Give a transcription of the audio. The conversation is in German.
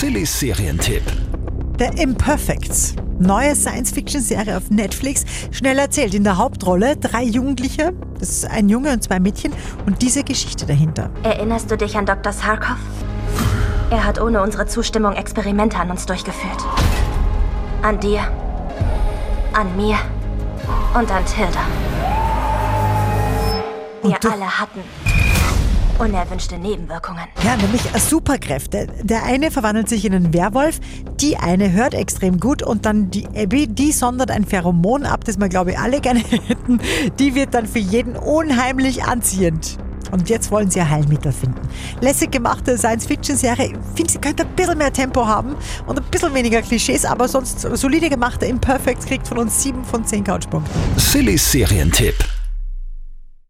Silly Serientipp. The Imperfects. Neue Science-Fiction-Serie auf Netflix. Schnell erzählt. In der Hauptrolle drei Jugendliche. Das ist ein Junge und zwei Mädchen. Und diese Geschichte dahinter. Erinnerst du dich an Dr. Sarkov? Er hat ohne unsere Zustimmung Experimente an uns durchgeführt. An dir, an mir und an Tilda. Wir alle hatten unerwünschte Nebenwirkungen. Ja, nämlich Superkräfte. Der eine verwandelt sich in einen Werwolf, die eine hört extrem gut und dann die Abby, die sondert ein Pheromon ab, das wir glaube ich alle gerne hätten. Die wird dann für jeden unheimlich anziehend. Und jetzt wollen sie ein Heilmittel finden. Lässig gemachte Science-Fiction-Serie. Ich finde, sie könnte ein bisschen mehr Tempo haben und ein bisschen weniger Klischees, aber sonst solide gemachte Imperfects kriegt von uns 7 von 10 Couchpunkten. Silly Serientipp.